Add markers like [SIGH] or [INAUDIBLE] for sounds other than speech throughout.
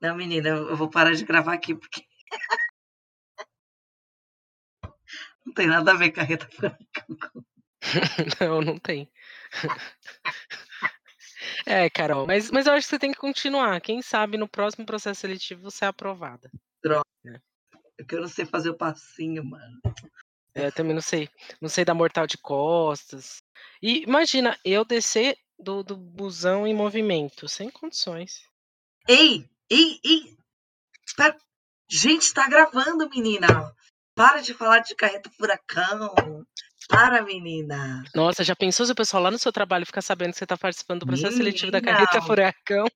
Não, menina, eu vou parar de gravar aqui porque. [LAUGHS] Não tem nada a ver com a Reta Furacão. [LAUGHS] não, não tem. É, Carol, mas, mas eu acho que você tem que continuar. Quem sabe no próximo processo seletivo você é aprovada. Droga. É. Eu quero sei fazer o passinho, mano. É, eu também não sei. Não sei da mortal de costas. E imagina, eu descer do, do busão em movimento, sem condições. Ei, ei, ei! Tá... Gente, tá gravando, menina! Para de falar de carreta furacão. Para, menina. Nossa, já pensou se o pessoal lá no seu trabalho ficar sabendo que você tá participando do processo menina. seletivo da carreta furacão?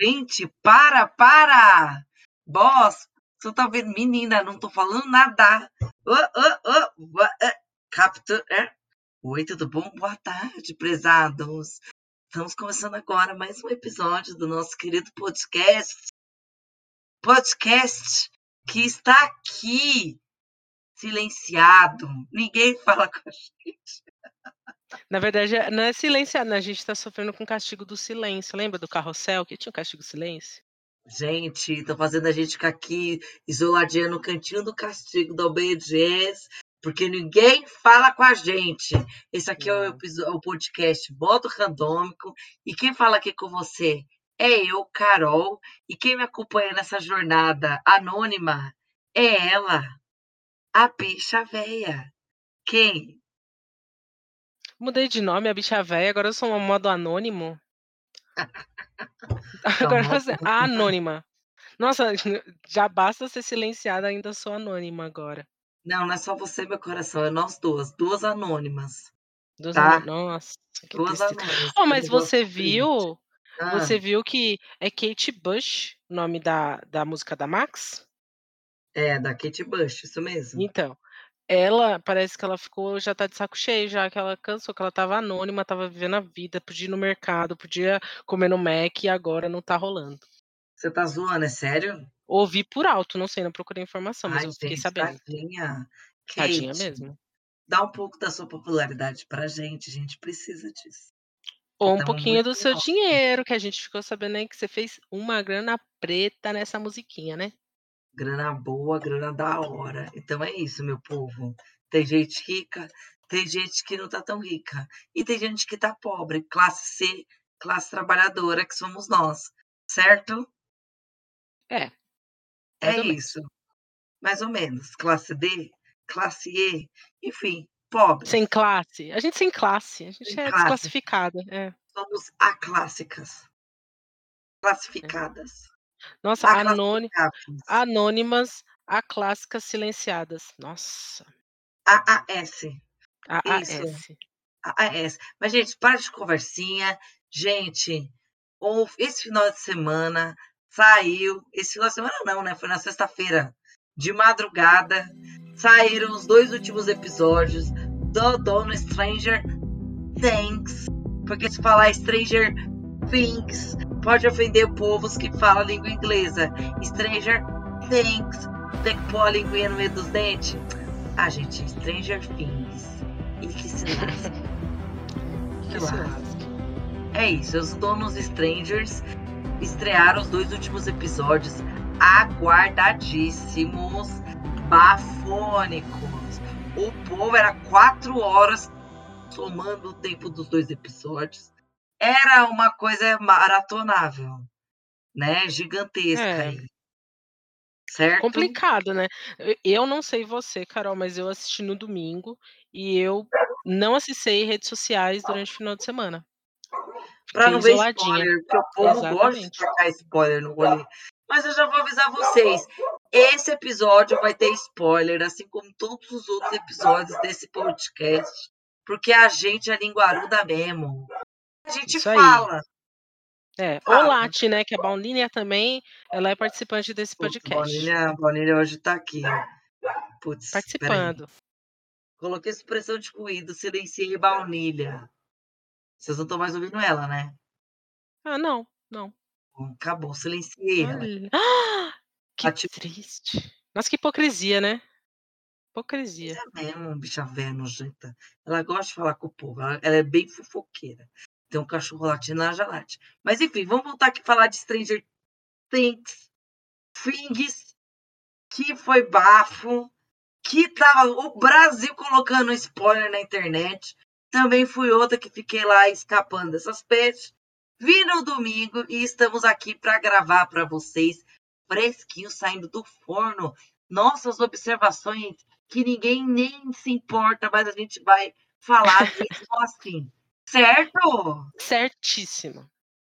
Gente, para, para! Boss, você tá vendo? Menina, não tô falando nada. Oh, oh, oh? Oi, tudo bom? Boa tarde, prezados. Estamos começando agora mais um episódio do nosso querido podcast. Podcast que está aqui silenciado. Ninguém fala com a gente. Na verdade, não é silenciado, né? a gente está sofrendo com o castigo do silêncio. Lembra do carrossel que tinha o castigo do silêncio? Gente, estão fazendo a gente ficar aqui isoladinha no cantinho do castigo da obediência, porque ninguém fala com a gente. Esse aqui é, o, o podcast Modo Randômico, e quem fala aqui com você é eu, Carol, e quem me acompanha nessa jornada anônima é ela, a bicha véia. Quem? Mudei de nome, a bicha véia, agora eu sou um modo anônimo. [LAUGHS] agora você anônima. Nossa, já basta ser silenciada, ainda sou anônima agora. Não, não é só você, meu coração, é nós duas, duas anônimas. Duas tá? Nossa, que duas anônimas. Oh, mas você viu? Ah. Você viu que é Kate Bush, o nome da, da música da Max? É, da Kate Bush, isso mesmo. Então, ela parece que ela ficou, já tá de saco cheio, já que ela cansou, que ela tava anônima, tava vivendo a vida, podia ir no mercado, podia comer no Mac e agora não tá rolando. Você tá zoando, é sério? Ouvi por alto, não sei, não procurei informação, mas Ai, eu fiquei gente, sabendo. Tadinha. Tadinha mesmo. Dá um pouco da sua popularidade pra gente, a gente precisa disso. Ou um pouquinho do seu dinheiro, que a gente ficou sabendo aí que você fez uma grana preta nessa musiquinha, né? Grana boa, grana da hora. Então é isso, meu povo. Tem gente rica, tem gente que não tá tão rica. E tem gente que tá pobre, classe C, classe trabalhadora, que somos nós. Certo? É. É isso. Mais ou menos. Classe D, classe E, enfim, pobre. Sem classe. A gente sem classe. A gente sem é classe. desclassificada. É. Somos aclássicas. Classificadas. Nossa, anôni anônimas, a clássicas silenciadas. Nossa. AAS. AAS. AAS. Mas, gente, para de conversinha. Gente, esse final de semana saiu. Esse final de semana não, né? Foi na sexta-feira, de madrugada. Saíram os dois últimos episódios do Dono Stranger Things. Porque se falar Stranger Things pode ofender povos que falam língua inglesa. Stranger Things, tem que pôr a linguinha no meio dos dentes. Ah, gente, Stranger Things. E que se lasque. [LAUGHS] que se lasque. É isso, os donos Strangers estrearam os dois últimos episódios aguardadíssimos, bafônicos. O povo era quatro horas somando o tempo dos dois episódios era uma coisa maratonável, né? Gigantesca. É. Certo? Complicado, né? Eu não sei você, Carol, mas eu assisti no domingo e eu não acessei redes sociais durante o final de semana. Para não ver spoiler, porque o povo Exatamente. gosta de trocar spoiler no rolê. Mas eu já vou avisar vocês. Esse episódio vai ter spoiler, assim como todos os outros episódios desse podcast. Porque a gente é linguaruda mesmo a gente Isso fala. Aí. É, o Lati, né, que a Baunilha também, ela é participante desse podcast. Baunilha, Baunilha hoje tá aqui. Putz, Participando. Coloquei expressão de ruído, silenciei Baunilha. Vocês não estão mais ouvindo ela, né? Ah, não, não. Acabou, silenciei ela. Ah, que triste. Nossa, que hipocrisia, né? Hipocrisia. É mesmo, bicha velha nojenta. Ela gosta de falar com o povo, ela, ela é bem fofoqueira. Tem um cachorro latindo na jalate. Mas enfim, vamos voltar aqui falar de Stranger Things. Things, que foi bafo, que tava o Brasil colocando spoiler na internet. Também fui outra que fiquei lá escapando dessas pestes. Vi no domingo e estamos aqui para gravar para vocês, fresquinho saindo do forno. Nossas observações que ninguém nem se importa, mas a gente vai falar disso [LAUGHS] assim. Certo? Certíssimo.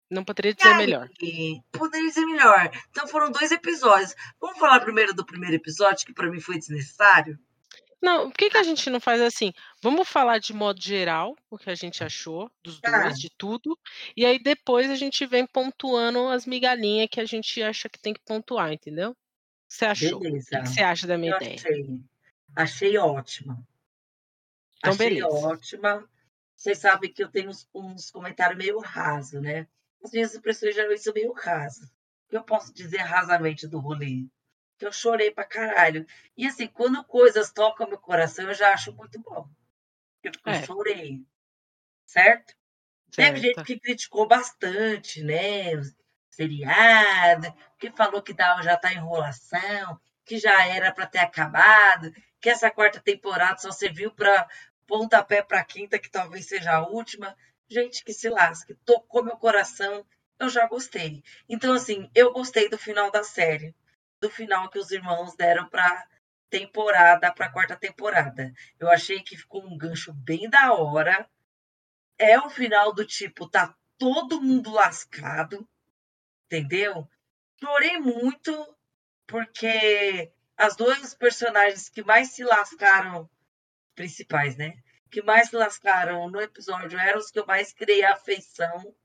Não poderia dizer aí, melhor. Poderia dizer melhor. Então foram dois episódios. Vamos falar primeiro do primeiro episódio, que para mim foi desnecessário? Não, por que, que a gente não faz assim? Vamos falar de modo geral o que a gente achou dos Tá. dois, de tudo, e aí depois a gente vem pontuando as migalhinhas que a gente acha que tem que pontuar, entendeu? O que você achou? O que, Beleza. você acha da minha Eu ideia? achei. Achei ótima. Então, achei beleza. ótima. Vocês sabem que eu tenho uns, uns comentários meio rasos, né? As minhas impressões geralmente são meio rasas. O que eu posso dizer rasamente do rolê? Que eu chorei pra caralho. E assim, quando coisas tocam meu coração, eu já acho muito bom. Eu, eu É. chorei. Certo? Teve gente Certo. que criticou bastante, né? Seriado, que falou que dava, já tá enrolação, que já era para ter acabado, que essa quarta temporada só serviu para pontapé para quinta, que talvez seja a última. Gente que se lasque, tocou meu coração, eu já gostei. Então, assim, eu gostei do final da série, do final que os irmãos deram para temporada, para quarta temporada. Eu achei que ficou um gancho bem da hora é o final do tipo, tá todo mundo lascado, entendeu? Chorei muito porque as dois personagens que mais se lascaram, principais, né? Que mais se lascaram no episódio eram os que eu mais criei afeição.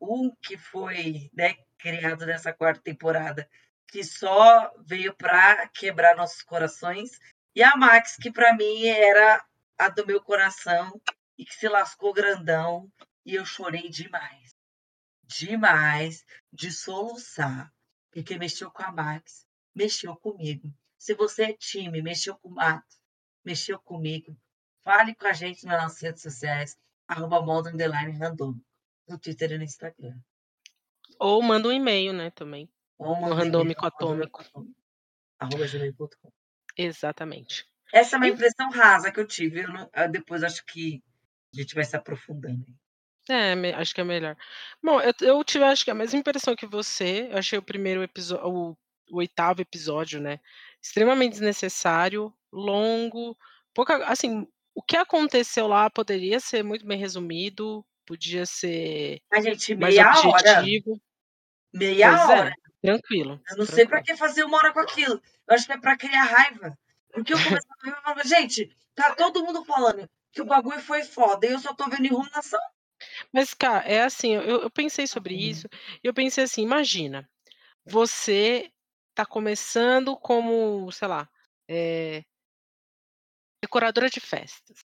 Um que foi, né, criado nessa quarta temporada, que só veio pra quebrar nossos corações, e a Max, que pra mim era a do meu coração, e que se lascou grandão e eu chorei demais. Demais de soluçar. Porque mexeu com a Max, mexeu comigo. Se você é time, mexeu com o Max, mexeu comigo, fale com a gente nas nossas redes sociais, arroba modo underline random, no Twitter e no Instagram. Ou manda um e-mail, né, também. No Randômico Atômico. arroba gmail.com. Exatamente. Essa é uma impressão rasa que eu tive. Eu não- eu depois acho que a gente vai se aprofundando. É, acho que é melhor. Bom, eu, eu tive acho que a mesma impressão que você. Eu achei o primeiro episódio, o, o oitavo episódio, né? Extremamente desnecessário, longo, pouca. Assim, o que aconteceu lá poderia ser muito bem resumido, podia ser A gente, mais meia hora. objetivo. Meia Pois hora. é, tranquilo. Eu não sei pra tranquilo. que fazer uma hora com aquilo. Eu acho que é pra criar raiva. Porque eu começava a ver falava, gente, tá todo mundo falando que o bagulho foi foda e eu só tô vendo enrolação. Mas, cara, é assim, eu, eu pensei sobre Uhum. isso e eu pensei assim, imagina, você tá começando como, sei lá, eh, decoradora de festas.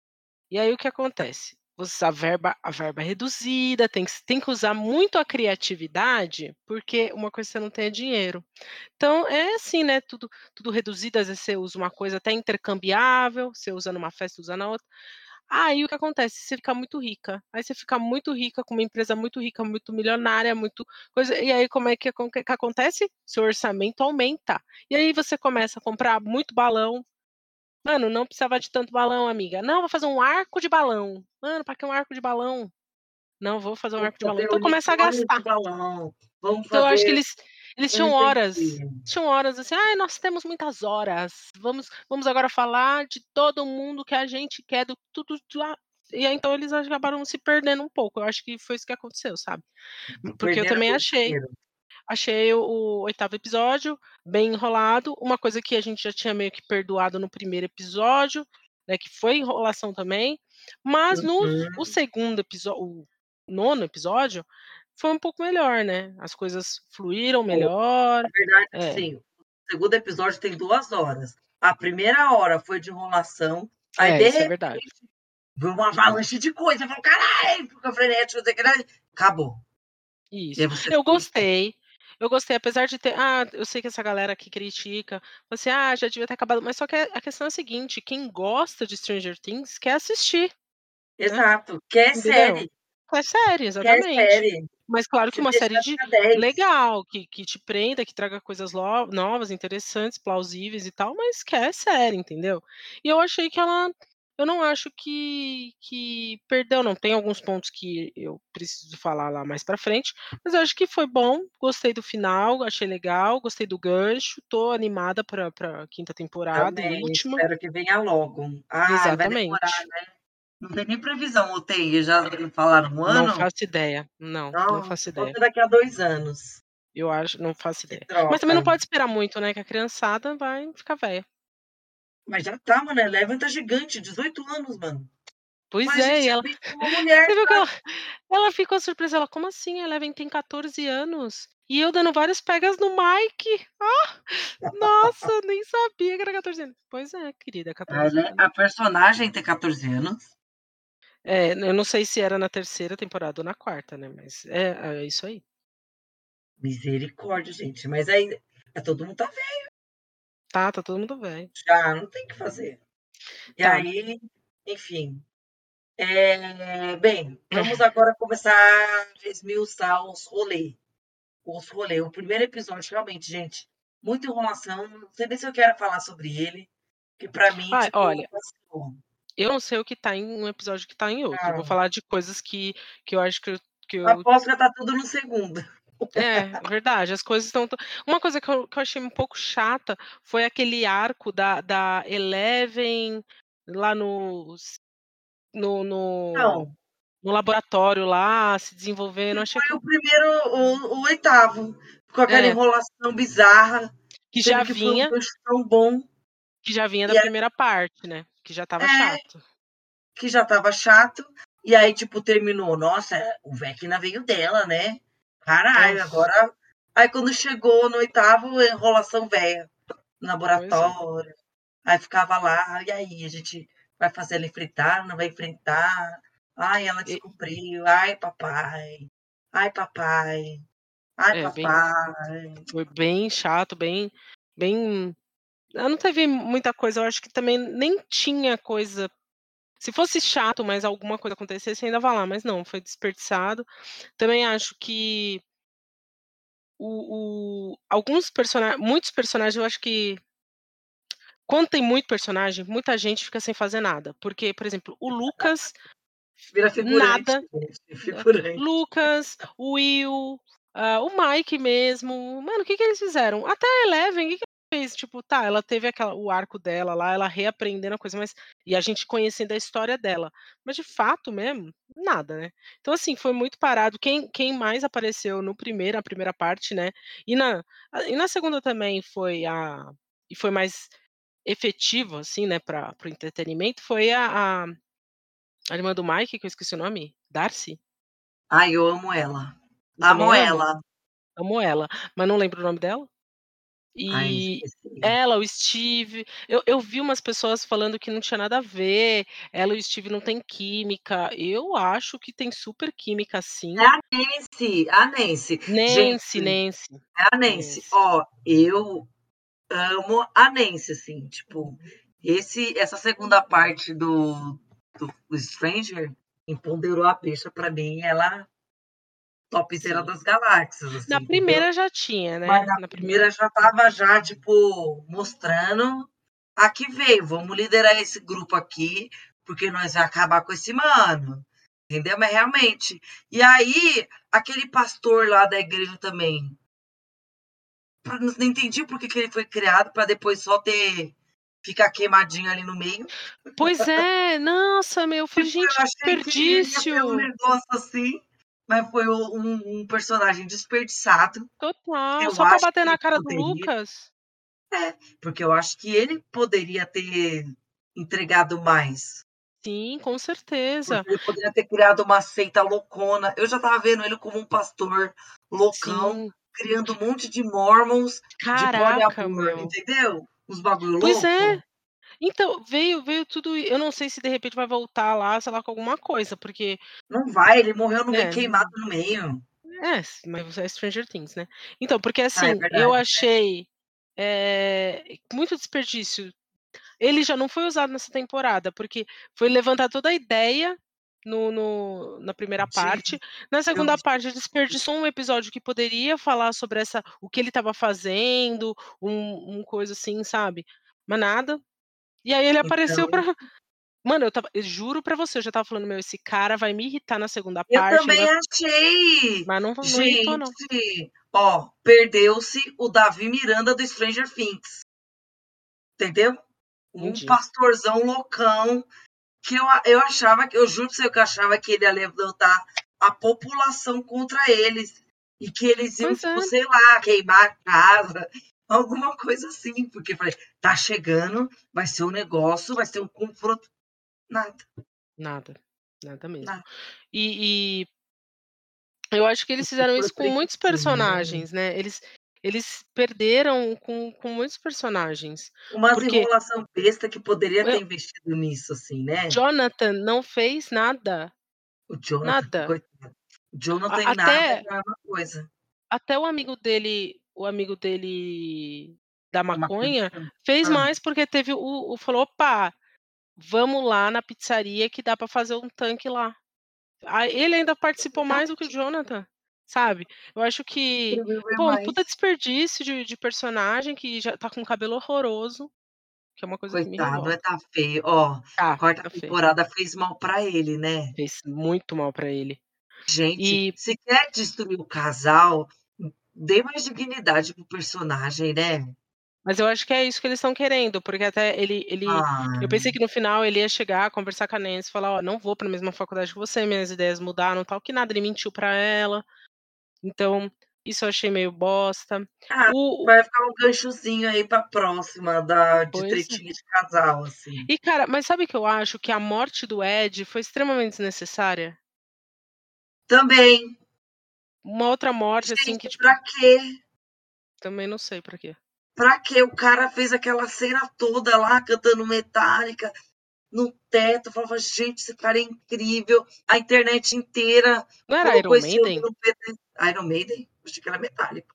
E aí o que acontece? A verba, a verba reduzida, tem que, tem que usar muito a criatividade, porque uma coisa você não tem é dinheiro. Então é assim, né? Tudo, tudo reduzido, às vezes você usa uma coisa até intercambiável, você usa numa festa, usa na outra. Aí o que acontece? Você fica muito rica. Aí você fica muito rica, com uma empresa muito rica, muito milionária, muito coisa. E aí como é que, que acontece? Seu orçamento aumenta. E aí você começa a comprar muito balão. Mano, não precisava de tanto balão, amiga. Não, vou fazer um arco de balão. Mano, pra que um arco de balão? Não, vou fazer um Vamos arco de balão. Então começa a gastar. balão. Vamos Então eu acho que eles, eles Eu tinham horas. Tinham horas assim, ah, nós temos muitas horas. Vamos, vamos agora falar de todo mundo que a gente quer, do tudo. ah. E aí, então eles acabaram se perdendo um pouco. Eu acho que foi isso que aconteceu, sabe? Porque eu Perderam também muito achei. Achei o, o oitavo episódio bem enrolado. Uma coisa que a gente já tinha meio que perdoado no primeiro episódio, né? Que foi enrolação também. Mas no Uhum. o segundo episódio, o nono episódio, foi um pouco melhor, né? As coisas fluíram melhor. Na verdade, É. assim, o segundo episódio tem duas horas. A primeira hora foi de enrolação. Aí, É, de isso é repente, verdade. veio uma avalanche de coisa. Falei, caralho, fica frenético, não sei o que lá. acabou. Isso. Eu gostei. Eu gostei, apesar de ter. Ah, eu sei que essa galera que critica, fala assim, ah, já devia ter acabado. Mas só que a questão é a seguinte: quem gosta de Stranger Things quer assistir, né? Exato. Que é Entendeu? série. quer série, Quer exatamente. série. Mas claro que Você uma série de pra 10. legal, que que te prenda, que traga coisas novas, interessantes, plausíveis e tal, mas quer série, entendeu. E eu achei que ela eu não acho que que perdeu não, tem alguns pontos que eu preciso falar lá mais pra frente, mas eu acho que foi bom, gostei do final, achei legal, gostei do gancho, tô animada pra pra 5ª temporada e Também, última. espero que venha logo. Ai, vai demorar, Exatamente. né. Não tem nem previsão ou tem? Já falaram um Não ano? faço ideia. Não, não Nossa, faço só ideia. se daqui a 2 anos. Eu acho não faço ideia. Mas também não pode esperar muito, né, que a criançada vai ficar velha. Mas já tá, mano, a Eleven tá gigante, 18 anos, mano. Pois Mas é, e ela mulher, você viu que tá? ela ela ficou surpresa, ela: "Como assim? A Eleven tem 14 anos?" E eu dando vários pegas no Mike. Ah, nossa, [LAUGHS] nem sabia que era 14 anos. Pois é, querida, A 14 Ele anos. a personagem tem 14 anos. É, eu não sei se era na 3ª temporada ou na 4ª, né, mas é é isso aí. Misericórdia, gente, mas aí é todo mundo tá velho. Tá, tá todo mundo velho. Já, não tem o que fazer. E Tá. aí, enfim. Eh, bem, vamos agora começar a esmiuçar os rolê. Os rolê. O primeiro episódio, realmente, gente, muita enrolação, não sei nem se eu quero falar sobre ele, que pra mim, Ai, tipo, olha vacilou. eu não sei o que tá em um episódio, que tá em outro. Eu vou Hã. falar de coisas que que eu acho que que eu Aposto que tá tudo no segundo. É, verdade, as coisas estão tão uma coisa que eu que eu achei um pouco chata, foi aquele arco da da Eleven lá nos no no Então no laboratório lá, se desenvolvendo, Que achei foi aquilo o primeiro o o 8º, com aquela É. enrolação bizarra, Que já que vinha gancho tão bom. que já vinha da E é primeira parte, né, que já estava É. chato. Que já estava chato, e aí, tipo, terminou: "Nossa, o Vecna veio dela, né. Caralho, Nossa. agora" aí quando chegou no 8º, enrolação velha, no é. laboratório, aí ficava lá: "E aí, a gente vai fazer ela enfrentar, não vai enfrentar? Ai, ela E descobriu. Ai, papai. Ai, papai. Ai, É, bem papai". foi bem chato, bem bem não teve muita coisa, eu acho que também nem tinha coisa se fosse chato, mas alguma coisa acontecesse, ainda vai lá, mas não, foi desperdiçado. Também acho que o o alguns persona muitos personagens, eu acho que quando tem muito personagem, muita gente fica sem fazer nada, porque, por exemplo, o Lucas [LAUGHS] Vira figurante, nada figurante. Lucas, o Will, ah, o Mike mesmo, mano, o que que eles fizeram? Até Eleven, o que que fez? Tipo, tá, ela teve aquela o arco dela lá, ela reaprendendo a coisa, mas e a gente conhecendo a história dela, mas de fato mesmo, nada, né. Então, assim, foi muito parado. Quem quem mais apareceu no primeiro na primeira parte, né, e na e na 2ª também foi a e foi mais efetivo, assim, né, para o entretenimento, foi a a a irmã do Mike, que eu esqueci o nome, Darcy? Ai, eu amo ela. Amo amo. ela. Amo ela, mas não lembro o nome dela. E ela, o Steve, eu eu vi umas pessoas falando que não tinha nada a ver, ela e o Steve não têm química, eu acho que tem super química sim. É a Nancy, a Nancy. Nancy, Gente, Nancy. é a Nancy. Nancy. Ó, eu amo a Nancy, assim, tipo, esse essa 2ª parte do do Stranger empoderou a bicha pra mim, ela topzera das galáxias, assim, Na entendeu. primeira já tinha, né, Mas na na primeira primeira já estava já, tipo, mostrando a que veio: "Vamos liderar esse grupo aqui, porque nós vai acabar com esse mano", entendeu. Mas realmente e aí, aquele pastor lá da igreja também não entendi por que que ele foi criado pra depois só ter ficar queimadinho ali no meio. Pois é, [LAUGHS] nossa, meu, eu falei: Tipo, eu "Gente, que achei que ia ter um desperdício". negócio assim, mas foi um um personagem desperdiçado, Total, eu só pra bater na cara do poderia Lucas. É, porque eu acho que ele poderia ter entregado mais. Sim, com certeza. Porque ele poderia ter criado uma seita loucona. Eu já estava vendo ele como um pastor loucão, Sim. criando um monte de mormons, de Caraca, poliamor, meu. entendeu. Uns bagulho Pois é. Então, veio veio tudo eu não sei se de repente vai voltar lá, sei lá, com alguma coisa, porque Não vai, ele morreu no meio, É, queimado no meio. É, mas é Stranger Things, né. Então, porque Ah, é assim, eu né. achei, eh, muito desperdício. Ele já não foi usado nessa temporada, porque foi levantar toda a ideia no, no na primeira Sim, parte. Na eu segunda parte, desperdiçou um episódio que poderia falar sobre essa o que ele estava fazendo, um um coisa assim, sabe. Mas nada. E aí ele apareceu pra Então [LAUGHS] mano, eu estava eu juro pra você, eu já estava falando: "Meu, esse cara vai me irritar na segunda Eu parte, ele também vai" achei. Mas não não irritou não. Gente, ó, perdeu-se o Davi Miranda do Stranger Things. Entendeu? Um Entendi. pastorzão loucão, que eu eu achava que eu juro pra você que eu achava que ele ia levantar a população contra eles, e que eles iam, Pois tipo, é. sei lá, queimar a casa, alguma coisa assim, porque falei: "Tá chegando, vai ser um negócio, vai ser um confronto". Nada. Nada, nada mesmo. Nada. E e eu acho que eles fizeram isso com muitos personagens, né, eles eles perderam com com muitos personagens, Umas porque enrolação besta que poderia ter eu investido nisso, assim, né. Jonathan não fez nada. O Jonathan, Nada. coitado. O Jonathan A em nada é até coisa. até o amigo dele o amigo dele da maconha, maconha. fez Hã. mais, porque teve o o falou: "Opa, vamos lá na pizzaria que dá pra fazer um tanque lá". Ele ainda participou mais do que o Jonathan, sabe. Eu acho que, pô, um puta desperdício de de personagem que já tá com cabelo horroroso, que é uma coisa que me Coitado, é, revolta. tá feio. Ó, Tá, quarta tá feio. temporada fez mal pra ele, né. Fez muito mal pra ele. Gente, E se quer destruir o casal, dê mais dignidade para o personagem, né. Mas eu acho que é isso que eles estão querendo, porque até ele ele eu pensei Ai. que no final ele ia chegar, conversar com a Nancy e falar: "Ó, não vou pra mesma faculdade que você, minhas ideias mudaram, tal", que nada, ele mentiu pra ela. Então, isso eu achei meio bosta. Ah, O o vai ficar um ganchozinho aí pra próxima da de Pois é. tretinha de casal, assim. E cara, mas sabe que eu acho? Que a morte do Ed foi extremamente desnecessária. Também. Uma outra morte, assim, que tipo pra quê? Também não sei pra quê. Pra quê? O cara fez aquela cena toda lá, cantando Metallica, no teto, falava: "Gente, esse cara é incrível", a internet inteira Não era Iron Maiden? Iron Maiden? Achei que era Metallica.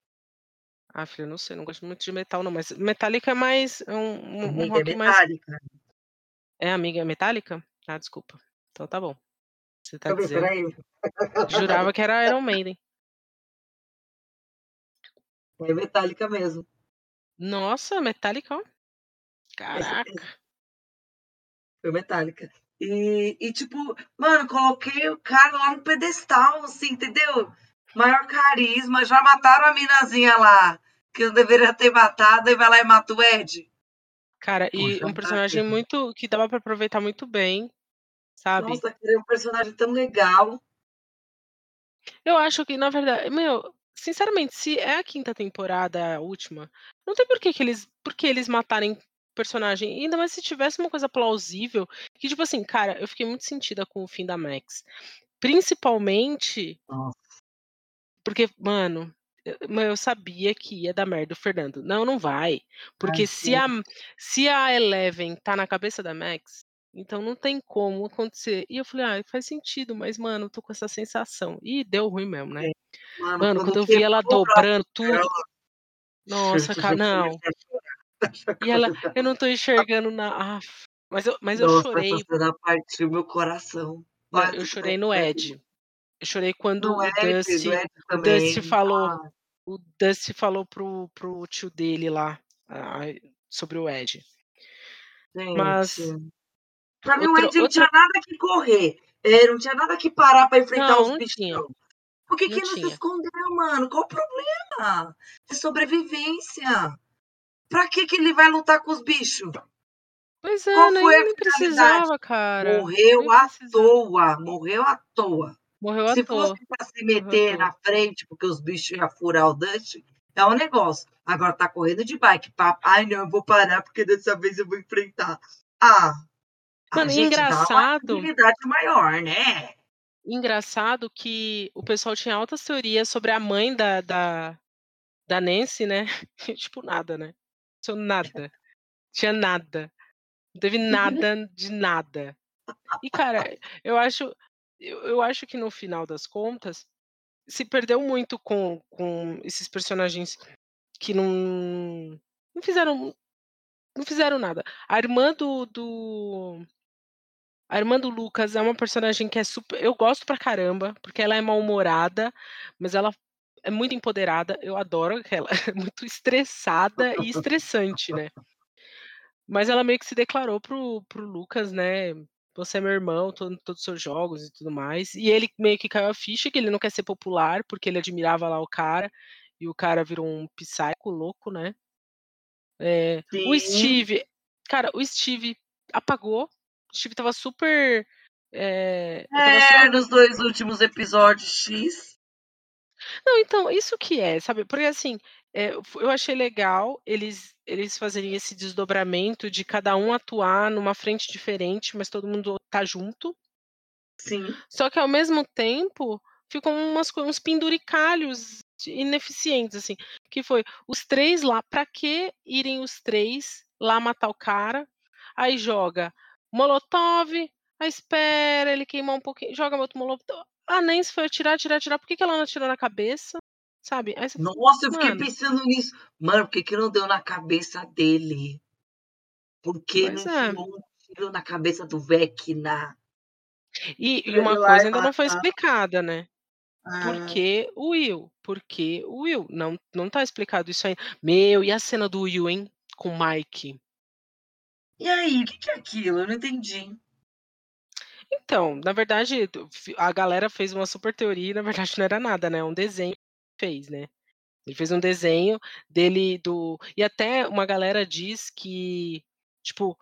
Ah, filha, não sei, não gosto muito de metal não, mas Metallica é mais é um um um é rock mais Metallica. É, amiga, é Metallica? Ah, desculpa. Então tá bom. Você tá eu dizendo. Jurava que era [LAUGHS] Iron Maiden. É Metallica mesmo. Nossa, Metallica, ó. Certeza. Caraca. Foi Metallica. E e tipo, mano, coloquei o cara lá no pedestal, assim, entendeu? Maior carisma, já mataram a minazinha lá, que não deveria ter matado, e vai lá e mata o Ed. Cara, e Poxa, um personagem Tati. muito que dava pra aproveitar muito bem, sabe. Nossa, criou um personagem tão legal. Eu acho que, na verdade meu, sinceramente, se é a 5ª temporada, a última, não tem por que que eles por que eles matarem personagem, ainda mais se tivesse uma coisa plausível, que tipo assim, cara, eu fiquei muito sentida com o fim da Max. Principalmente Nossa. porque, mano, eu eu sabia que ia dar merda o Fernando. Não, não vai, porque Ai, se a se a Eleven tá na cabeça da Max, então não tem como acontecer. E eu falei: "Ai, faz sentido, mas mano, eu tô com essa sensação". E deu ruim mesmo, né. Mano, Mano, quando eu vi ela dobrando [LAUGHS] tudo [LAUGHS] nossa, cara, eu não. E ela. "Eu não tô enxergando na" Aff, mas eu mas eu Nossa, essa chorei cena partiu meu coração. Olha, eu chorei no. Ed. Eu chorei quando No o Ed, do Dusty Ed o Dusty falou Ah. o Dusty falou para o para o tio dele lá, sobre o Ed. Gente. Mas Pra mim o Ed não tinha nada que correr, eh, não tinha nada que parar pra enfrentar Não, os não bichão. Por que Não que não se escondeu, mano? Qual o problema? É sobrevivência. Pra que que ele vai lutar com os bicho? Pois Qual é, foi nem a nem finalidade? precisava, cara. Morreu Nem à precisava. toa, morreu à toa. Morreu à Se fosse toa. pra se meter na frente, porque os bichos ia furar o Dusty, é um negócio. Agora tá correndo de bike, pa "Ai não, eu vou parar, porque dessa vez eu vou enfrentar". Ah, Mano, uma engraçado dignidade maior, né. engraçado que o pessoal tinha altas teorias sobre a mãe da da da Nancy, né, [LAUGHS] tipo nada, né. Aconteceu nada. Tinha nada. Não teve nada de nada. E cara, eu acho eu eu acho que no final das contas, se perdeu muito com com esses personagens que não não fizeram não fizeram nada. A irmã do do A irmã do Lucas é uma personagem que é super eu gosto pra caramba, porque ela é mal-humorada, mas ela é muito empoderada, eu adoro ela [LAUGHS] é muito estressada e estressante, né. [LAUGHS] Mas ela meio que se declarou para o para o Lucas, né, "Você é meu irmão, tô em todos os seus jogos e tudo mais", e ele meio que caiu a ficha que ele não quer ser popular, porque ele admirava lá o cara, e o cara virou um psycho louco, né. Eh, o. Steve cara, o Steve apagou, Steve estava super, estava É, só nos 2 últimos episódios X. Não, então, isso que é, sabe, porque assim, fo eu achei legal eles eles fazerem esse desdobramento de cada um atuar numa frente diferente, mas todo mundo tá junto. Sim. Só que ao mesmo tempo, ficam umas uns penduricalhos ineficientes, assim, que foi os 3 lá, pra que irem os 3 lá matar o cara, aí joga molotov, aí espera ele queimar um pouquinho, joga outro molotov, a Nancy foi atirar, atirar, atirar, por que que ela não atirou na cabeça, sabe, você fala: Nossa, eu fiquei "Mano" pensando nisso, "Mano, por que que não deu na cabeça dele?". Por que não Pois é. enfiou um tiro na cabeça do Vecna? E e uma coisa ainda não foi explicada, né, por Ah. que o Will? Por que o Will? Não não tá explicado isso aí. Meu, e a cena do Will, hein, com o Mike? E aí, o que que é aquilo? Eu não entendi. Então, na verdade, a galera fez uma super teoria e na verdade não era nada, né, é um desenho que fez, né. Ele fez um desenho dele do e até uma galera diz que, tipo,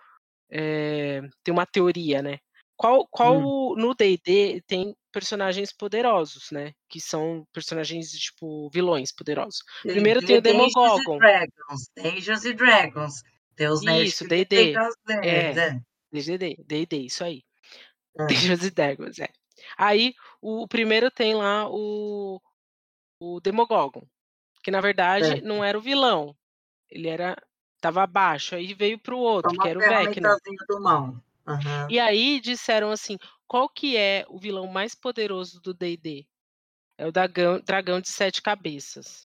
eh, tem uma teoria, né, qual Hum. qual no D&D tem personagens poderosos, né, que são personagens, tipo, vilões poderosos. Primeiro tem D&D, o Dungeons and Demogorgon. Dragons, Dungeons and Dragons. Tem os nerds Isso, que D&D. É, é. DGD, D&D, isso aí. Hã. Dungeons Dragons, é. Aí, o primeiro tem lá o o Demogorgon, que na verdade Certo. não era o vilão, ele era estava abaixo, aí veio para o É outro, que uma era o Vecna. do mal. Aham. E aí disseram assim: "Qual que é o vilão mais poderoso do D&D?". É o dagão dragão de 7 cabeças.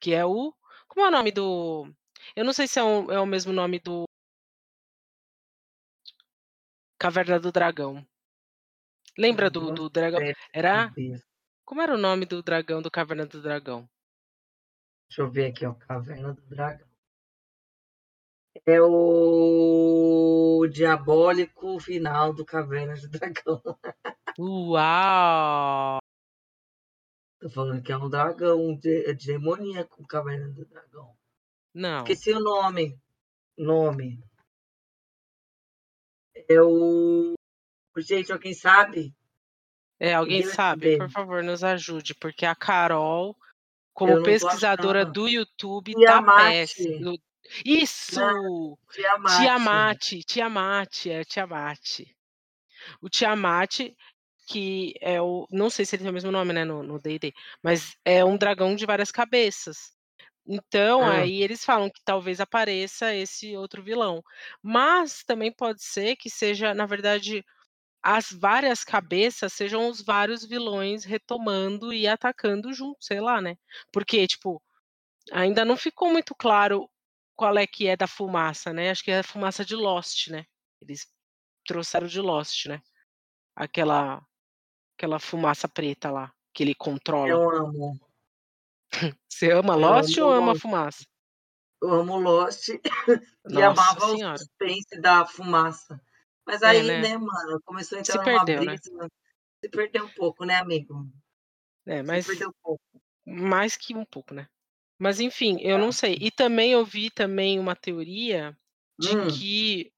Que é o como é o nome do eu não sei se é o é o mesmo nome do Caverna do Dragão. Lembra do Dragão do dragão 7 era como era o nome do dragão do Caverna do Dragão? Deixa eu ver aqui, ó, Caverna do Dragão. É o diabólico final do Caverna do Dragão. Uau! Tô falando que é um dragão de demoníaco, Caverna do Dragão. Não. Esqueci o nome, nome. É o gente, alguém sabe? É, alguém sabe? Por favor, nos ajude, porque a Carol, como pesquisadora do YouTube, tá Tiamat. péssimo. Não, Isso! Tiamat. Tiamat, Tiamat, é Tiamat. O Tiamat, que é o não sei se ele tem o mesmo nome, né, no no D&D, mas é um dragão de várias cabeças. Então, Hã. aí eles falam que talvez apareça esse outro vilão. Mas também pode ser que seja, na verdade, as várias cabeças sejam os vários vilões retomando e atacando junto, sei lá, né. Porque, tipo, ainda não ficou muito claro qual é que é da fumaça, né, acho que é a fumaça de Lost, né. Eles trouxeram de Lost, né. Aquela aquela fumaça preta lá, que ele controla. Eu amo. Você ama Lost ou ama Lost. fumaça? Eu amo Lost [LAUGHS] e Nossa amava o senhora. suspense da fumaça. Mas É, aí, né. né, mano, começou a Se entrar numa perdeu, né. brisa, se perdeu um pouco, né, amigo. É, Se mas perdeu um pouco. mais que um pouco, né. Mas enfim, eu não sei. E também eu vi também uma teoria de Hum. que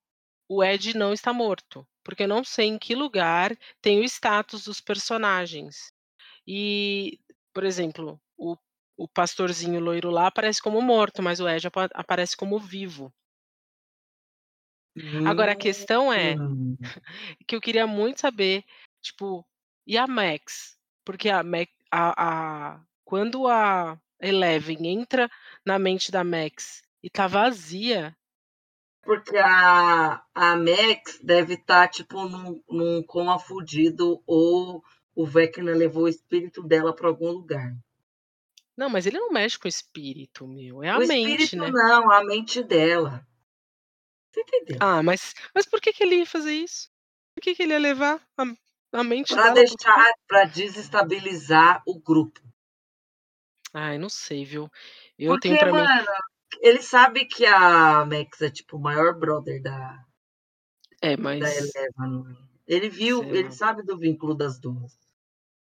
o Ed não está morto, porque eu não sei em que lugar tem o status dos personagens. E, por exemplo, o o pastorzinho loiro lá aparece como morto, mas o Ed apa aparece como vivo. Agora a questão é, Hum. [LAUGHS] que eu queria muito saber, tipo, e a Max? Porque a Ma a a quando a Eleven entra na mente da Max e tá vazia Porque a a Max deve estar, tipo, num num coma fudido ou o Vecna levou o espírito dela pra algum lugar. Não, mas ele não mexe com o espírito, meu, é O a mente, espírito né. não, a mente dela. Você entendeu? Ah, mas mas por que que ele ia fazer isso? Por que que ele ia levar a a mente Pra dela o deixar pra desestabilizar o grupo. Ai, não sei, viu. Eu tenho Porque, pra mim mano, ele sabe que a Max é, tipo, o maior brother da É, da mas Eleven. Ele viu, sei ele lá. sabe do vínculo das 2.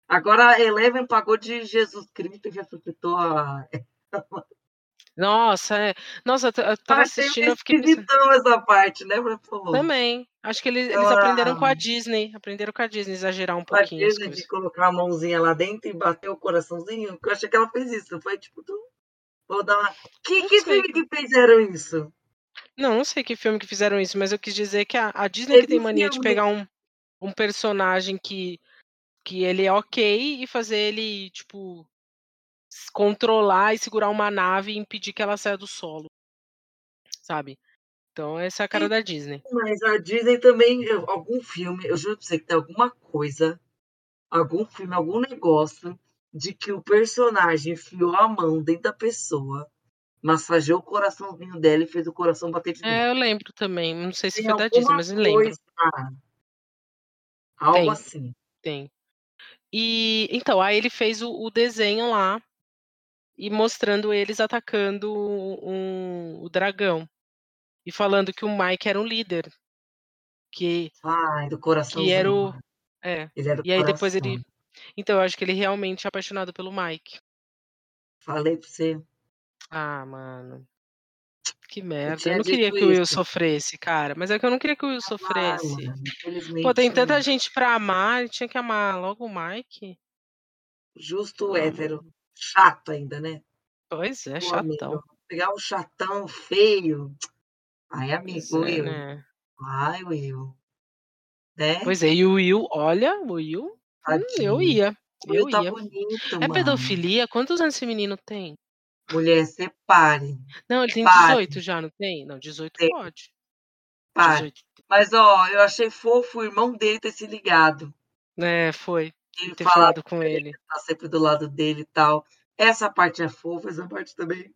Agora a Eleven pagou de Jesus Cristo e ressuscitou a [LAUGHS] Nossa, é. Nossa, eu ta eu estava Achei assistindo, eu fiquei pensando essa parte, né, "Pô". Também. Acho que eles eles aprenderam com a Disney, aprenderam com a Disney, exagerar um a pouquinho as Disney de colocar a mãozinha lá dentro e bater o coraçãozinho, eu achei que ela fez isso, foi tipo tu vou dar uma que Não que sei, filme que fizeram isso? Não, não sei que filme que fizeram isso, mas eu quis dizer que a a Disney que Teve tem mania de filme pegar um um personagem que que ele é ok e fazer ele, tipo, controlar e segurar uma nave e impedir que ela saia do solo. Sabe. Então essa é a cara Sim, da Disney. mas a Disney também algum filme, eu juro pra você que tem alguma coisa, algum filme, algum negócio, de que o personagem enfiou a mão dentro da pessoa, massageou o coraçãozinho dela e fez o coração bater de novo. É, eu lembro também, não sei se Tem foi da Disney, mas eu lembro. algo Tem, assim. tem. E então, aí ele fez o o desenho lá e mostrando eles atacando um o dragão. E falando que o Mike era um líder. Que Ai, do que era o é. Ele é do E aí depois coração. ele então eu acho que ele realmente é apaixonado pelo Mike. Falei pra você. Ah, mano. Que Eu merda, eu tinha não queria que o Will isso. sofresse, cara, mas é que eu não queria que o Will Ah, sofresse. mano, Pô, tem tanta gente pra amar, ele tinha que amar logo o Mike. Justo Ah, hétero. Chato ainda, né. Pois é, Pô, amigo, chatão. pegar um chatão feio. Ai, Pois amigo, é, Will. né. Ai, Will. Né. Pois é, e o Will, olha, o Will, hum, eu ia, O Will eu tá ia. bonito, É mano. pedofilia? Quantos anos esse menino tem? Mulher, você pare. Não, ele tem Pare. 18 já, não tem? Não, 18 Tem. pode. Pare. 18 Mas ó, eu achei fofo o irmão dele ter se ligado. É, foi. Ele ter falado com ele tá sempre do lado dele e tal. Essa parte é fofa, essa parte também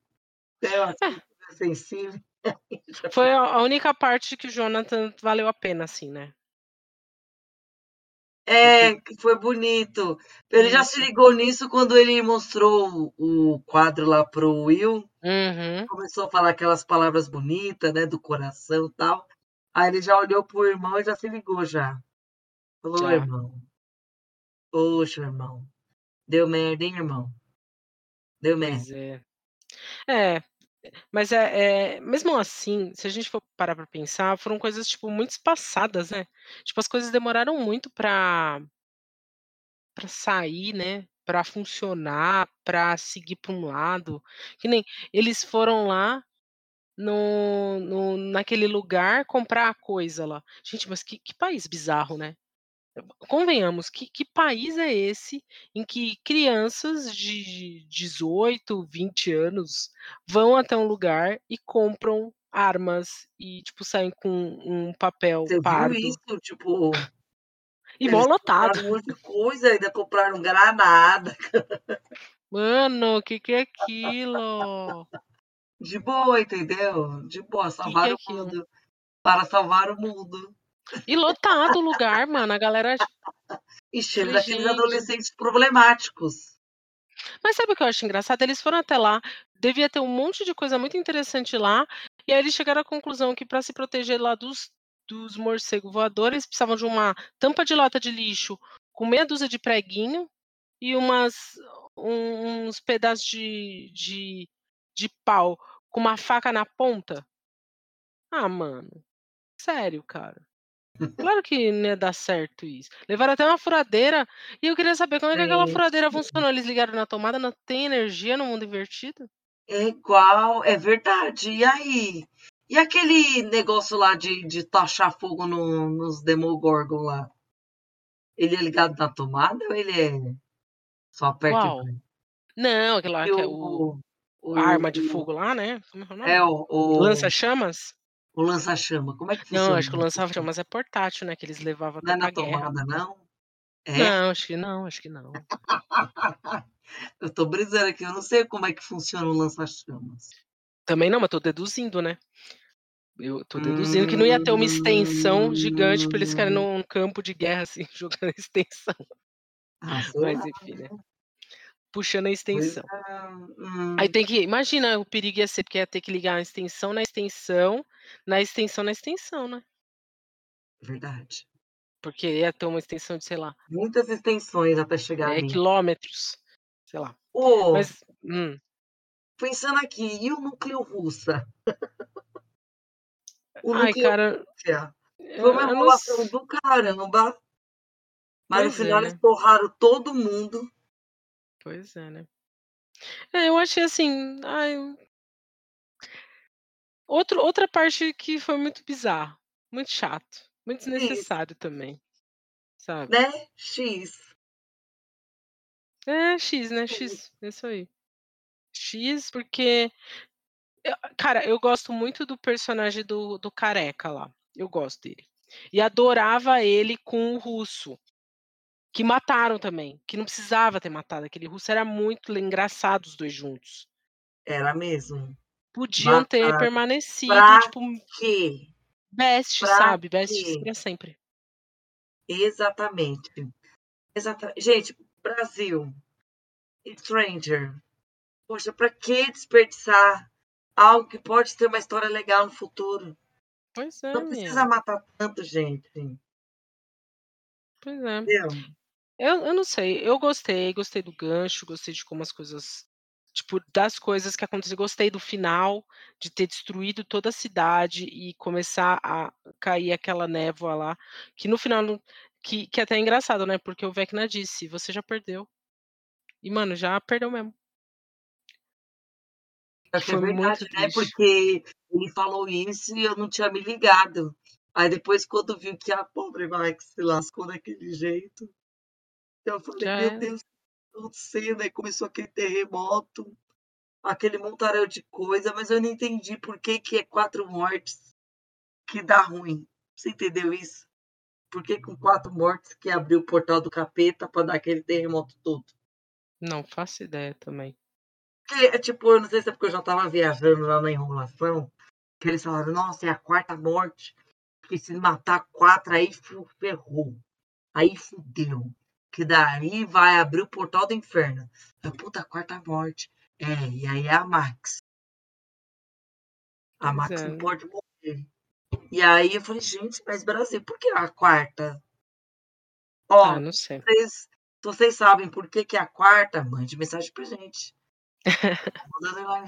é assim, É. sensível. [LAUGHS] Foi a única parte que o Jonathan valeu a pena, assim, né. É, que foi bonito. Ele já se ligou nisso quando ele mostrou o quadro lá para o Will. Uhum. Começou a falar aquelas palavras bonita, né, do coração e tal. Aí ele já olhou para o irmão e já se ligou já. Falou: "Ô, Já. irmão". "Poxa, irmão, deu merda, hein, irmão". Deu merda. É. É, mas é é mesmo assim, se a gente for parar pra pensar, foram coisas, tipo, muito espaçadas, né. Tipo, as coisas demoraram muito pra pra sair, né, pra funcionar, pra seguir pra um lado. Que nem eles foram lá no no naquele lugar comprar a coisa lá. Gente, mas que que país bizarro, né. Convenhamos, que que país é esse em que crianças de 18, 20 anos vão até um lugar e compram armas e, tipo, saem com um papel Você viu pardo. isso? Tipo, E mó lotado. um monte de coisa, ainda compraram granada. Mano, que que é [LAUGHS] aquilo? De boa, entendeu? De boa, Que que é salvar o mundo. Para salvar o mundo. E lotado o lugar, mano, a galera E falei: daqueles adolescentes problemáticos. Mas sabe o que eu acho engraçado? Eles foram até lá, devia ter um monte de coisa muito interessante lá, e aí eles chegaram à conclusão que pra se proteger lá dos dos morcego voador, eles precisavam de uma tampa de lata de lixo com meia dúzia de preguinho e umas um uns pedaços de de de pau com uma faca na ponta. Ah, mano, sério, cara. Claro que não ia dar certo isso. Levaram até uma furadeira, e eu queria saber como é que aquela furadeira funcionou, eles ligaram na tomada, não tem energia no mundo invertido? É igual, é verdade. E aí? E aquele negócio lá de de taxar fogo no nos Demogorgon lá? Ele é ligado na tomada ou ele é só aperta e Qual? vai? Não, aquele lá Que é o o a arma de fogo lá, né, como é é o É nome? o o Lança-chamas? O lança-chama, como é que Não, funciona acho o que o lança-chama? lança-chamas é portátil, né, que eles levavam Não é na tomada não? É? Não, acho que não, acho que não. [LAUGHS] Eu tô brisando aqui, eu não sei como é que funciona o lança-chamas. Também não, mas tô deduzindo, né. Eu tô deduzindo que não ia ter uma extensão gigante pra eles ficarem num campo de guerra, assim, [LAUGHS] jogando extensão. Ah, Mas enfim, né. Né. Puxando a extensão. é, Aí hum. tem que imagina o perigo ia ser, porque ia ter que ligar a extensão na extensão, na extensão na extensão, né. Verdade. Porque ia ter uma extensão de, sei lá Muitas extensões até chegar ali. quilômetros, sei lá. Ô Mas hum. pensando aqui, e o núcleo russa? O Ai, núcleo cara, Rússia, foi uma não enrolação s do caramba. Mas no Pois é, final eles né. torraram todo mundo. Pois é, né. É, eu achei assim, ai Outro outra parte que foi muito bizarro, muito chato, muito X. desnecessário também, sabe. Né, X. É, X, né, Sim. X, é isso aí. X, porque eu cara, eu gosto muito do personagem do do careca lá, eu gosto dele. E adorava ele com o russo, que mataram também, que não precisava ter matado, aquele russo era muito engraçado os 2 juntos. Era mesmo. Podiam ter permanecido, Pra tipo quê? besties, Pra sabe, quê? pra sempre. Exatamente. Exata gente, Brasil, Stranger, poxa, pra que desperdiçar algo que pode ter uma história legal no futuro? Pois é, Não precisa meu. matar tanto gente. Pois é. Entendeu? Eu eu não sei, eu gostei, gostei do gancho, gostei de como as coisas tipo, das coisas que aconteceram, gostei do final, de ter destruído toda a cidade e começar a cair aquela névoa lá, que no final que que até é engraçado, né, porque o Vecna disse: "Você já perdeu". E mano, já perdeu mesmo. É foi muito verdade, né, triste. porque ele falou isso e eu não tinha me ligado. Aí depois quando viu que a pobre Max se lascou daquele jeito, eu falei: Já "Meu. Deus, tá acontecendo?". Aí começou aquele terremoto, aquele montaréu de coisa, mas eu não entendi por que que é 4 mortes que dá ruim. Você entendeu isso? Por que com 4 mortes que abriu o portal do capeta pra dar aquele terremoto todo? Não faço ideia também. Porque é tipo, eu não sei se é porque eu já estava viajando lá na enrolação, que eles falaram: "Nossa, é a 4ª morte, porque se matar 4 aí ferrou, aí fudeu, que daí vai abrir o portal do inferno". Eu: "Puta, 4ª morte". É, e aí é a Max. A Max é, não pode morrer. E aí eu falei: "Gente, mas Brasil, por que a 4ª?". Ah, Ó, não sei. vocês vocês sabem por que que é a 4ª, mande mensagem pra gente.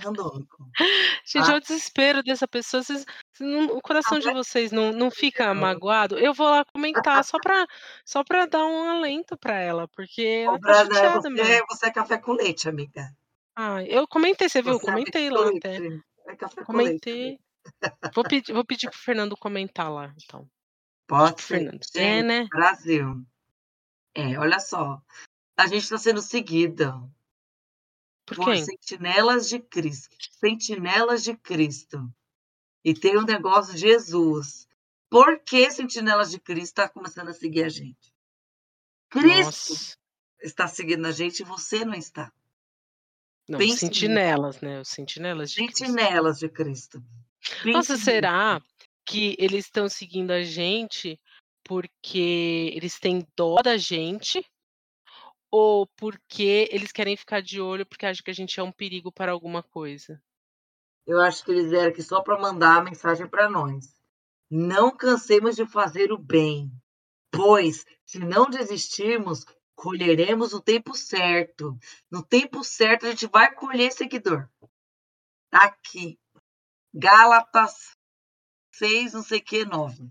Randômico, Gente, olha o desespero dessa pessoa, vocês não o Ah, coração de é vocês não não fica magoado? Eu vou lá comentar só pra [LAUGHS] só pra dar um alento pra ela, porque Ô ela tá né, você mesmo. é você é café com leite, amiga. Ai, eu comentei, você viu? Você é Comentei com lá até. leite, é café com leite. Comentei. Vou pedir vou pedir para o Fernando comentar lá então. Pode para ser. Fernando. É, né. Brasil. É, olha só, a gente tá sendo seguida Por por quem? sentinelas de Cristo, sentinelas de Cristo. E tem o negócio Jesus. Por que sentinelas de Cristo tá começando a seguir a gente? Cristo Nossa. está seguindo a gente e você não está. Não, Pense nisso. sentinelas, né, os sentinelas de Cristo. Sentinelas de Cristo. Nossa, Pense nisso. será que eles estão seguindo a gente, porque eles têm dó da gente ou porque eles querem ficar de olho, porque acham que a gente é um perigo para alguma coisa? Eu acho que eles vieram aqui só pra mandar a mensagem pra nós: "Não cansemos de fazer o bem, pois, se não desistirmos, colheremos no tempo certo. No tempo certo a gente vai colher seguidor". Tá aqui, Gálatas 6 não sei que 9.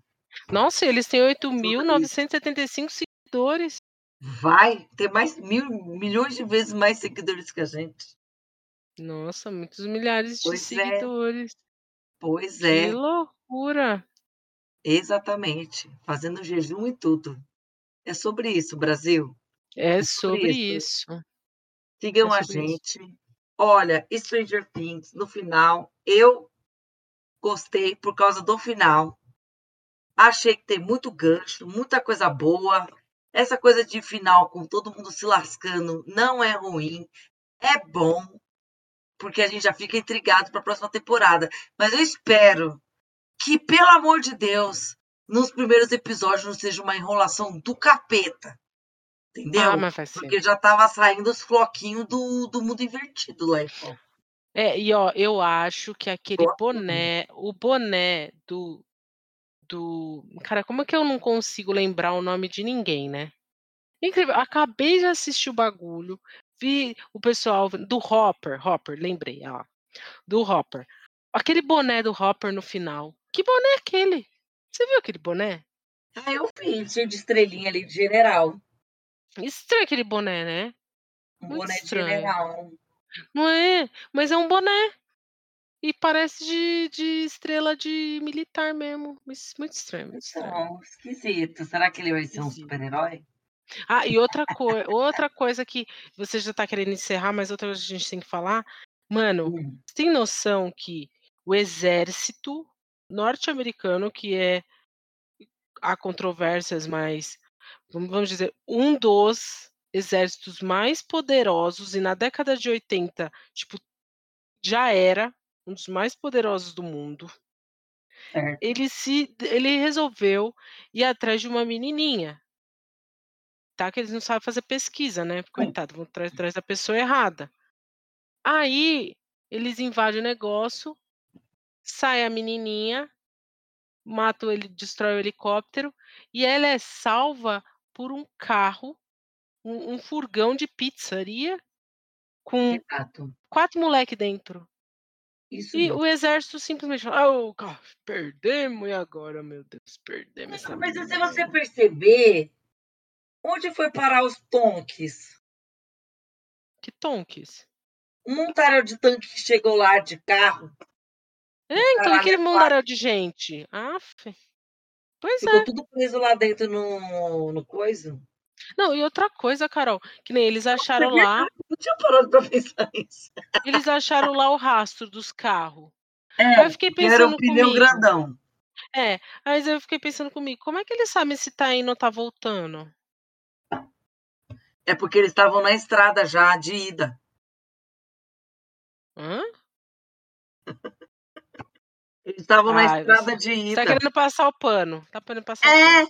Nossa, eles têm oito mil Sobre isso. novecentos e setenta e cinco seguidores. Vai ter mais mil milhões de vezes mais seguidores que a gente. Nossa, muitos milhares de Pois é. seguidores. Pois Que é. loucura. Exatamente, fazendo jejum e tudo. É sobre isso, Brasil. É É sobre sobre isso. isso. É Sigam a sobre isso. gente. Olha, Stranger Things, no final, eu gostei por causa do final. Achei que tem muito gancho, muita coisa boa. Essa coisa de final com todo mundo se lascando não é ruim, é bom, porque a gente já fica intrigado pra próxima temporada. Mas eu espero que, pelo amor de Deus, nos primeiros episódios não seja uma enrolação do capeta. Entendeu? Ah. Porque já tava saindo os floquinhos do, do mundo invertido lá. Então. É, e ó, eu acho que aquele boné, o boné do do cara, como é que eu não consigo lembrar o nome de ninguém, né? Incrível, acabei de assistir o bagulho, vi o pessoal do Hopper, Hopper, lembrei, ó, do Hopper. Aquele boné do Hopper no final. Que boné é aquele? Você viu aquele boné? Ah, eu vi, cheio de estrelinha ali, de general. Estranho aquele boné, né? Um Muito boné de general. Não é? Mas é um boné. E parece de, de estrela de militar mesmo. Muito estranho, muito estranho. Então, esquisito. Será que ele vai ser um super-herói? Ah, e outra, coi outra coisa que você já tá querendo encerrar, mas outra coisa que a gente tem que falar. Mano, Hum. você tem noção que o exército norte-americano, que é há controvérsias, mas vamos vamos dizer, um dos exércitos mais poderosos, e na década de 80, tipo, já era um dos mais poderosos do mundo. Certo. Ele se ele resolveu ir atrás de uma menininha. Tá, que eles não sabem fazer pesquisa, né, coitado, vão atrás atrás da pessoa errada. Aí, eles invadem o negócio, sai a menininha, mata heli destrói o helicóptero, e ela é salva por um carro, um um furgão de pizzaria, com Exato. 4 moleque dentro. Isso E mesmo. o exército simplesmente fala: "Ô, ca perdemos, e agora, meu Deus, perdemos essa Mas se você menina". perceber, onde foi parar os tonks? Que tonques? Um montaram de tanque que chegou lá de carro. É, então, aquele é mundaréu de gente? Afe. Pois Ficou é. tudo preso lá dentro no no coisa. Não, e outra coisa, Carol, que nem eles acharam lá não tinha parado pra pensar [LAUGHS] nisso. eles acharam lá o rastro dos carro. Aí É, eu fiquei que era o pensando pneu comigo grandão. É, mas eu fiquei pensando comigo, como é que eles sabem se tá indo ou tá voltando? É porque eles estavam na estrada já de ida. Hã? Eles estavam na Ai, estrada de tá ida. querendo passar o pano, tá querendo passar o É, pano.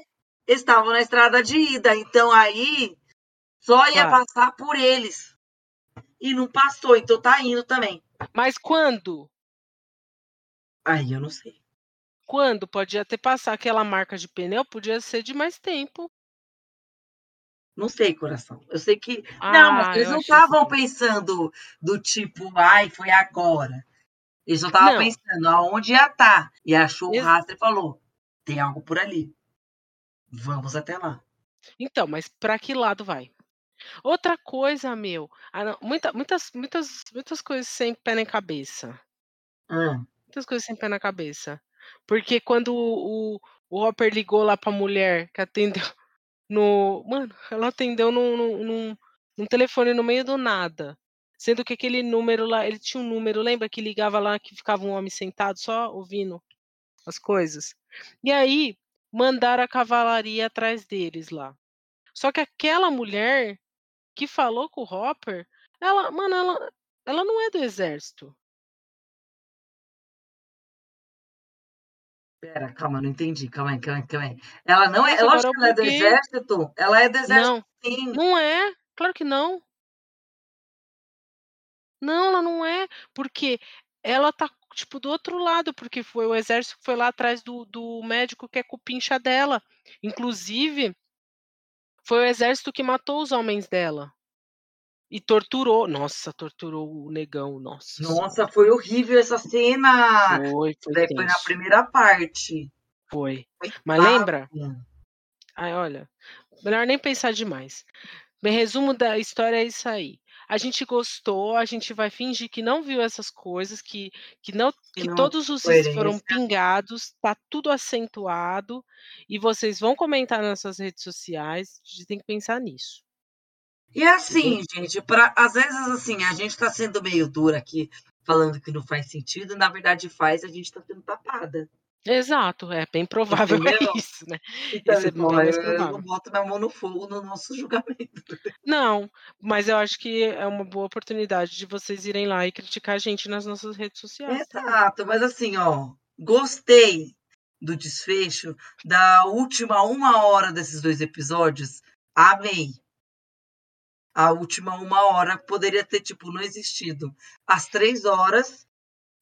Estavam na estrada de ida, então aí só ia Claro. passar por eles. E não passou, então tá indo também. Mas quando? Aí eu não sei. Quando? Podia ter passado aquela marca de pneu, podia ser de mais tempo. Não sei, coração. Eu sei que. não, mas Ah, eles não estavam sim. pensando do tipo, ai, foi agora. Eles só estavam pensando aonde ia estar. E achou o Ex rastro e falou: tem algo por ali. Vamos até lá. Então, mas pra que lado vai? Outra coisa, meu, muita muitas muitas muitas coisas sem pé nem cabeça. Hã. Muitas coisas sem pé na cabeça. Porque quando o o Hopper ligou lá pra mulher que atendeu [LAUGHS] no mano, ela atendeu num num num telefone no meio do nada, sendo que aquele número lá ele tinha um número, lembra que ligava lá que ficava um homem sentado só ouvindo as coisas? E aí, mandaram a cavalaria atrás deles lá. Só que aquela mulher que falou com o Hopper, ela mano, ela ela não é do exército. Espera, calma, não entendi. Calma aí, calma aí, calma aí. Ela não é Nossa, lógico que ela é do exército. Ela é do exército Não, sim. não é, claro que não. Não, ela não é, porque ela tá, tipo, do outro lado, porque foi o exército que foi lá atrás do do médico que é cupincha dela. Inclusive foi o exército que matou os homens dela. E torturou. Nossa, torturou o negão, nossa Nossa, foi horrível essa cena. Foi, foi daí foi na primeira parte. Foi. Mas lembra? Coitada. Ai, olha, melhor nem pensar demais. Bem, resumo da história é isso aí. A gente gostou, a gente vai fingir que não viu essas coisas, que que não Que não todos os is foram pingados, tá tudo acentuado, e vocês vão comentar nas suas redes sociais, a gente tem que pensar nisso. E assim, gente, pra às vezes, assim, a gente tá sendo meio dura aqui, falando que não faz sentido, na verdade faz, a gente tá sendo tapada. Exato, é bem provável é isso, né. Então, Esse é tipo, bem mais eu eu não boto minha mão no fogo no nosso [LAUGHS] julgamento. Não, mas eu acho que é uma boa oportunidade de vocês irem lá e criticar a gente nas nossas redes sociais. Exato, mas assim, ó, gostei. do desfecho, da última uma hora desses dois episódios, amei. A última uma hora poderia ter, tipo, não existido. As três horas,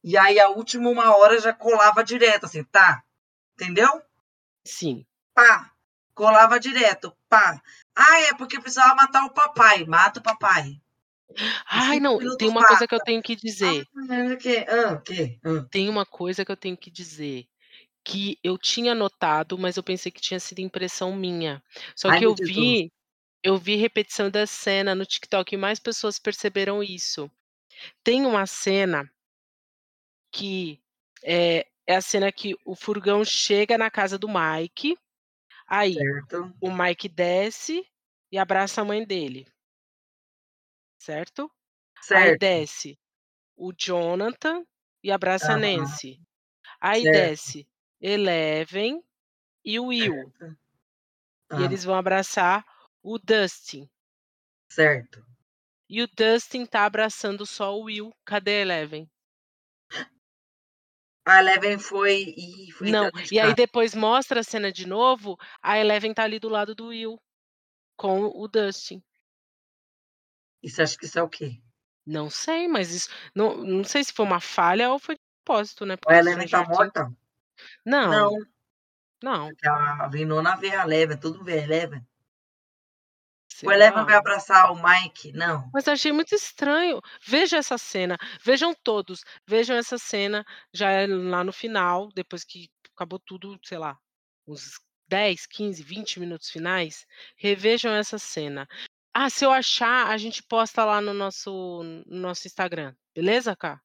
e aí a última uma hora já colava direto, assim, tá? Entendeu? Sim. Pá, colava direto, pá. Ah, é porque precisava matar o papai. Mata o papai. Ai, não, tem uma coisa que eu passa. tenho que dizer. Ah, o quê? Ah, o quê? Ah. Tem uma coisa que eu tenho que dizer. Que eu tinha notado, mas eu pensei que tinha sido impressão minha. Só Ai, que eu vi, eu vi repetição da cena no TikTok e mais pessoas perceberam isso. Tem uma cena que é, é a cena que o furgão chega na casa do Mike, aí Certo, o Mike desce e abraça a mãe dele. Certo? Aí certo. desce o Jonathan e abraça a Aham, Nancy. Aí certo, desce Eleven e o Will. certo. E eles vão abraçar o Dustin. certo. E o Dustin tá abraçando só o Will. Cadê a Eleven? A Eleven foi e foi Não. E aí depois mostra a cena de novo, a Eleven tá ali do lado do Will com o Dustin. E você acha que isso é o quê? Não sei, mas isso não, não sei se foi uma falha ou foi de propósito, né? A Porque o Eleven tá morta? Não, Não, não, a Winona vê a Eleven, tudo vê a Eleven. Sei O Eleven lá. vai abraçar o Mike? Não. Mas achei muito estranho. Veja essa cena. Vejam todos. Vejam essa cena já é lá no final, depois que acabou tudo, sei lá, uns 10, 15, 20 minutos finais. Revejam essa cena. Ah, se eu achar, a gente posta lá no nosso, no nosso Instagram. Beleza, Cá?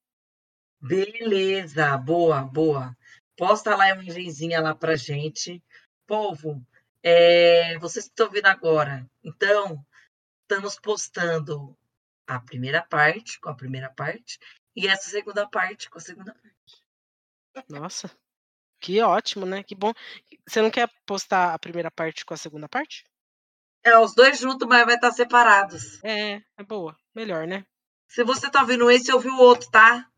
Beleza, boa, boa. Posta lá a imagenzinha lá pra gente. Povo, é, vocês que estão ouvindo agora, então, estamos postando a primeira parte com a primeira parte e essa segunda parte com a segunda parte. Nossa, que ótimo, né? Que bom. Você não quer postar a primeira parte com a segunda parte? É, os dois juntos, mas vai estar separados. É, é boa. Melhor, né? Se você tá ouvindo esse, ouviu o outro, tá?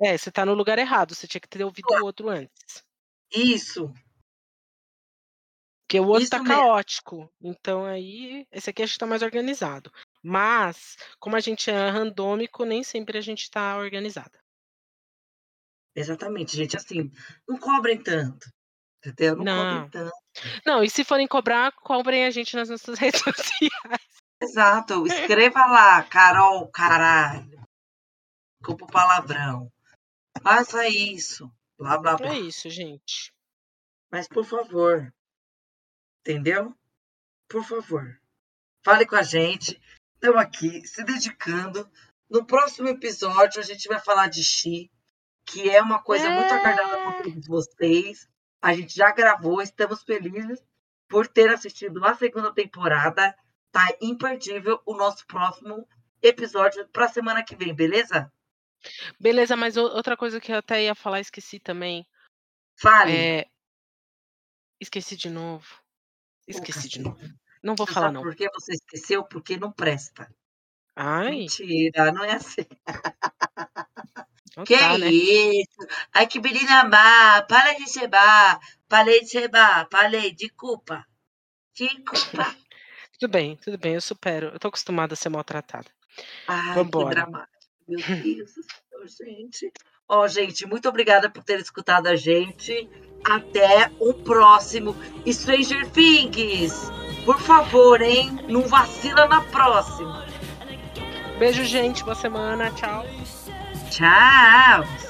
É, você tá no lugar errado. Você tinha que ter ouvido o outro antes. Isso. Porque o outro tá mesmo. caótico. Então aí, esse aqui acho que tá mais organizado. Mas, como a gente é randômico, nem sempre a gente tá organizada. Exatamente, gente. Assim, não cobrem tanto. Entendeu? Não, Não. cobrem tanto. Não, e se forem cobrar, cobrem a gente nas nossas [LAUGHS] redes sociais. Exato. Escreva lá, Carol, caralho. Desculpa o palavrão. Faça isso. Blá, blá, blá. É isso, gente. Mas, por favor. Entendeu? Por favor. Fale com a gente. Estamos aqui se dedicando. No próximo episódio, a gente vai falar de Xi, que é uma coisa muito aguardada por todos vocês. A gente já gravou, estamos felizes por ter assistido a segunda temporada. Tá imperdível o nosso próximo episódio para semana que vem, beleza? Beleza, mas outra coisa que eu até ia falar, esqueci também. Fale. É... Esqueci de novo. Esqueci de novo. Não vou falar, não. por que você esqueceu? Porque não presta. Ai, Mentira, não é assim. então Que tá, né? isso? Ai, que menina má. Para de ser má. Parei de ser má. Parei. Desculpa. Desculpa. [LAUGHS] Tudo bem, tudo bem, eu supero. Eu tô acostumada a ser maltratada. Ai, que Vambora. dramático. Meu Deus do céu, gente. Ó, gente, muito obrigada por ter escutado a gente. Até o próximo Stranger Things. Por favor, hein? Não vacila na próxima. Beijo, gente. Boa semana. Tchau. Tchau.